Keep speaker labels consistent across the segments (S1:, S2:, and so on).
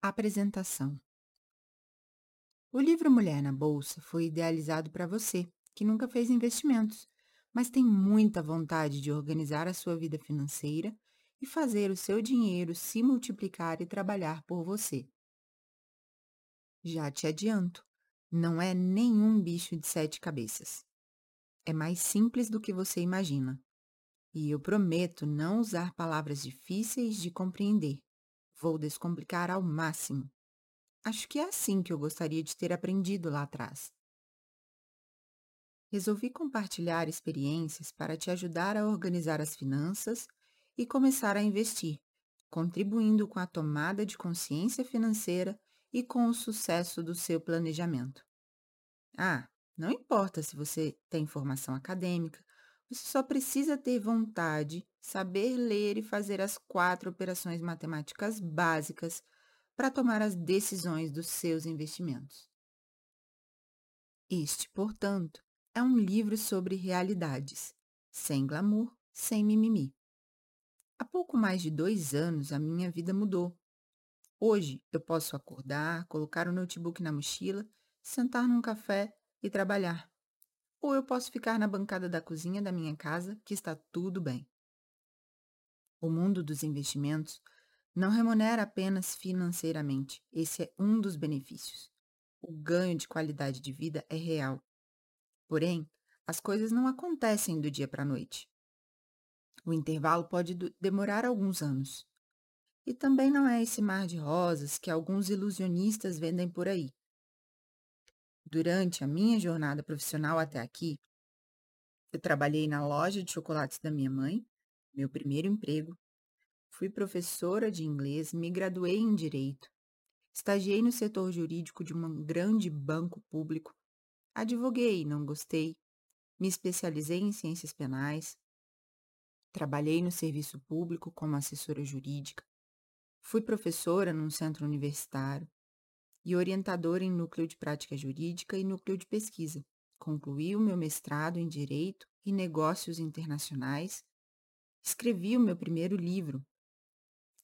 S1: Apresentação O livro Mulher na Bolsa foi idealizado para você, que nunca fez investimentos, mas tem muita vontade de organizar a sua vida financeira e fazer o seu dinheiro se multiplicar e trabalhar por você. Já te adianto, não é nenhum bicho de sete cabeças. É mais simples do que você imagina. E eu prometo não usar palavras difíceis de compreender. Vou descomplicar ao máximo. Acho que é assim que eu gostaria de ter aprendido lá atrás. Resolvi compartilhar experiências para te ajudar a organizar as finanças e começar a investir, contribuindo com a tomada de consciência financeira e com o sucesso do seu planejamento. Ah, não importa se você tem formação acadêmica, você só precisa ter vontade, saber ler e fazer as quatro operações matemáticas básicas para tomar as decisões dos seus investimentos. Este, portanto, é um livro sobre realidades, sem glamour, sem mimimi. Há pouco mais de dois anos a minha vida mudou. Hoje eu posso acordar, colocar o notebook na mochila, sentar num café e trabalhar. Ou eu posso ficar na bancada da cozinha da minha casa, que está tudo bem. O mundo dos investimentos não remunera apenas financeiramente, esse é um dos benefícios. O ganho de qualidade de vida é real. Porém, as coisas não acontecem do dia para a noite. O intervalo pode demorar alguns anos. E também não é esse mar de rosas que alguns ilusionistas vendem por aí. Durante a minha jornada profissional até aqui, eu trabalhei na loja de chocolates da minha mãe, meu primeiro emprego. Fui professora de inglês, me graduei em direito. Estagiei no setor jurídico de um grande banco público. Advoguei, não gostei. Me especializei em ciências penais. Trabalhei no serviço público como assessora jurídica. Fui professora num centro universitário e orientadora em núcleo de prática jurídica e núcleo de pesquisa. Concluí o meu mestrado em Direito e Negócios Internacionais. Escrevi o meu primeiro livro,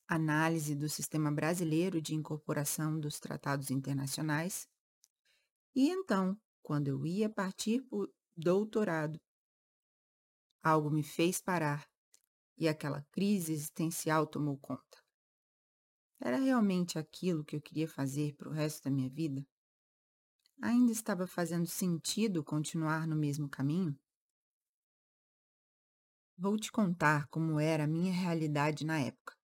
S1: Análise do Sistema Brasileiro de Incorporação dos Tratados Internacionais. E então, quando eu ia partir para o doutorado, algo me fez parar e aquela crise existencial tomou conta. Era realmente aquilo que eu queria fazer para o resto da minha vida? Ainda estava fazendo sentido continuar no mesmo caminho? Vou te contar como era a minha realidade na época.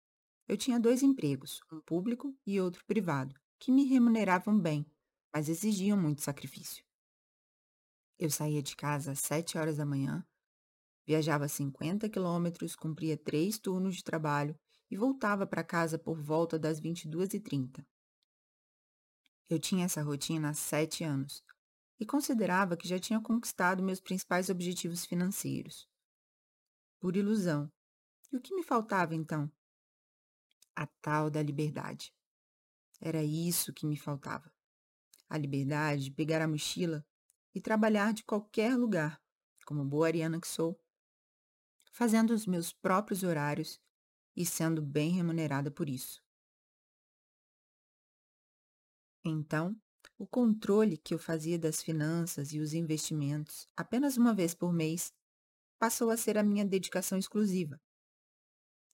S1: Eu tinha dois empregos, um público e outro privado, que me remuneravam bem, mas exigiam muito sacrifício. Eu saía de casa às sete horas da manhã Viajava 50 quilômetros, cumpria três turnos de trabalho e voltava para casa por volta das 22h30. Eu tinha essa rotina há sete anos e considerava que já tinha conquistado meus principais objetivos financeiros. Por ilusão. E o que me faltava então? A tal da liberdade. Era isso que me faltava. A liberdade de pegar a mochila e trabalhar de qualquer lugar, como boa ariana que sou, fazendo os meus próprios horários e sendo bem remunerada por isso. Então, o controle que eu fazia das finanças e os investimentos apenas uma vez por mês passou a ser a minha dedicação exclusiva.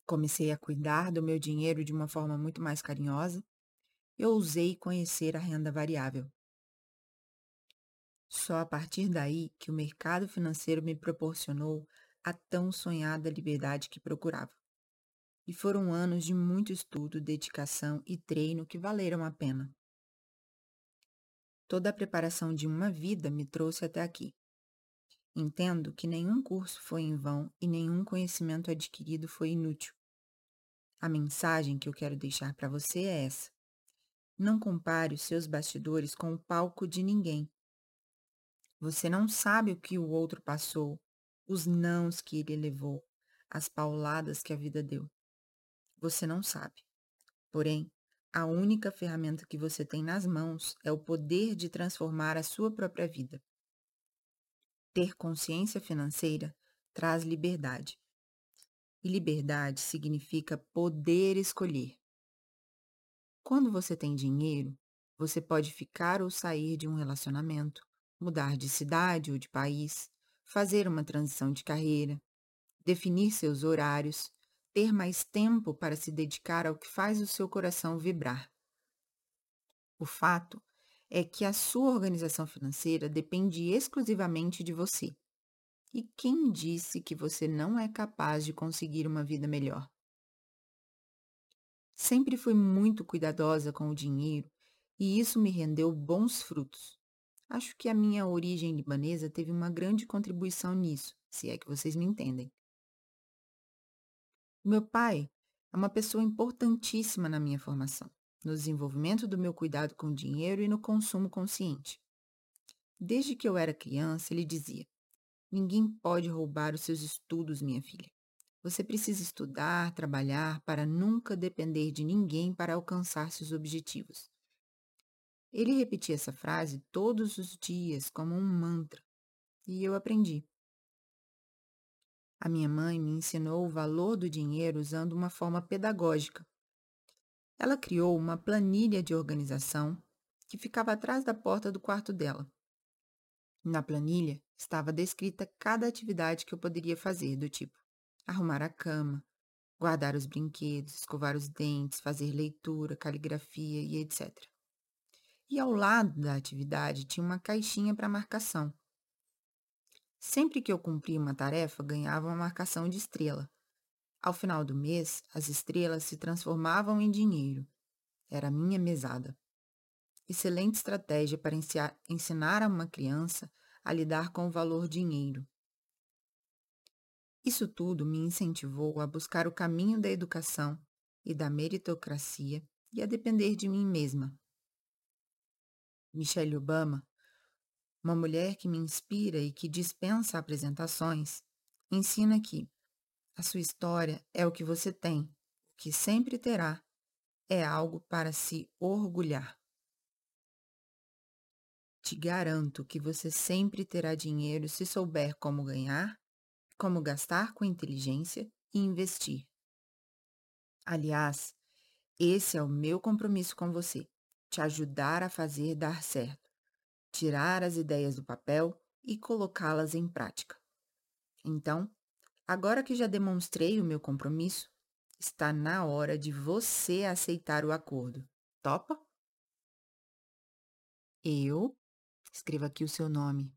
S1: Comecei a cuidar do meu dinheiro de uma forma muito mais carinhosa e ousei conhecer a renda variável. Só a partir daí que o mercado financeiro me proporcionou a tão sonhada liberdade que procurava. E foram anos de muito estudo, dedicação e treino que valeram a pena. Toda a preparação de uma vida me trouxe até aqui. Entendo que nenhum curso foi em vão e nenhum conhecimento adquirido foi inútil. A mensagem que eu quero deixar para você é essa. Não compare os seus bastidores com o palco de ninguém. Você não sabe o que o outro passou, os nãos que ele levou, as pauladas que a vida deu. Você não sabe. Porém, a única ferramenta que você tem nas mãos é o poder de transformar a sua própria vida. Ter consciência financeira traz liberdade. E liberdade significa poder escolher. Quando você tem dinheiro, você pode ficar ou sair de um relacionamento, mudar de cidade ou de país, fazer uma transição de carreira, definir seus horários, ter mais tempo para se dedicar ao que faz o seu coração vibrar. O fato é que a sua organização financeira depende exclusivamente de você. E quem disse que você não é capaz de conseguir uma vida melhor? Sempre fui muito cuidadosa com o dinheiro e isso me rendeu bons frutos. Acho que a minha origem libanesa teve uma grande contribuição nisso, se é que vocês me entendem. Meu pai é uma pessoa importantíssima na minha formação, no desenvolvimento do meu cuidado com o dinheiro e no consumo consciente. Desde que eu era criança, ele dizia: Ninguém pode roubar os seus estudos, minha filha. Você precisa estudar, trabalhar para nunca depender de ninguém para alcançar seus objetivos. Ele repetia essa frase todos os dias como um mantra, e eu aprendi. A minha mãe me ensinou o valor do dinheiro usando uma forma pedagógica. Ela criou uma planilha de organização que ficava atrás da porta do quarto dela. Na planilha estava descrita cada atividade que eu poderia fazer, do tipo arrumar a cama, guardar os brinquedos, escovar os dentes, fazer leitura, caligrafia e etc. E ao lado da atividade tinha uma caixinha para marcação. Sempre que eu cumpria uma tarefa, ganhava uma marcação de estrela. Ao final do mês, as estrelas se transformavam em dinheiro. Era minha mesada. Excelente estratégia para ensinar a uma criança a lidar com o valor dinheiro. Isso tudo me incentivou a buscar o caminho da educação e da meritocracia e a depender de mim mesma. Michelle Obama, uma mulher que me inspira e que dispensa apresentações, ensina que a sua história é o que você tem, o que sempre terá, é algo para se orgulhar. Te garanto que você sempre terá dinheiro se souber como ganhar como gastar com inteligência e investir. Aliás, esse é o meu compromisso com você: te ajudar a fazer dar certo, tirar as ideias do papel e colocá-las em prática. Então, agora que já demonstrei o meu compromisso, está na hora de você aceitar o acordo. Topa? Eu, escreva aqui o seu nome,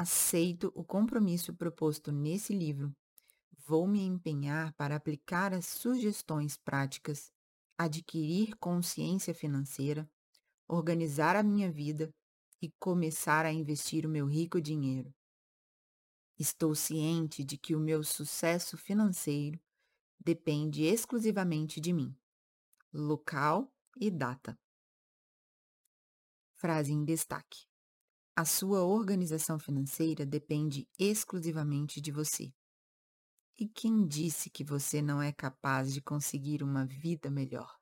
S1: Aceito o compromisso proposto nesse livro. Vou me empenhar para aplicar as sugestões práticas, adquirir consciência financeira, organizar a minha vida e começar a investir o meu rico dinheiro. Estou ciente de que o meu sucesso financeiro depende exclusivamente de mim. Local e data. Frase em destaque. A sua organização financeira depende exclusivamente de você. E quem disse que você não é capaz de conseguir uma vida melhor?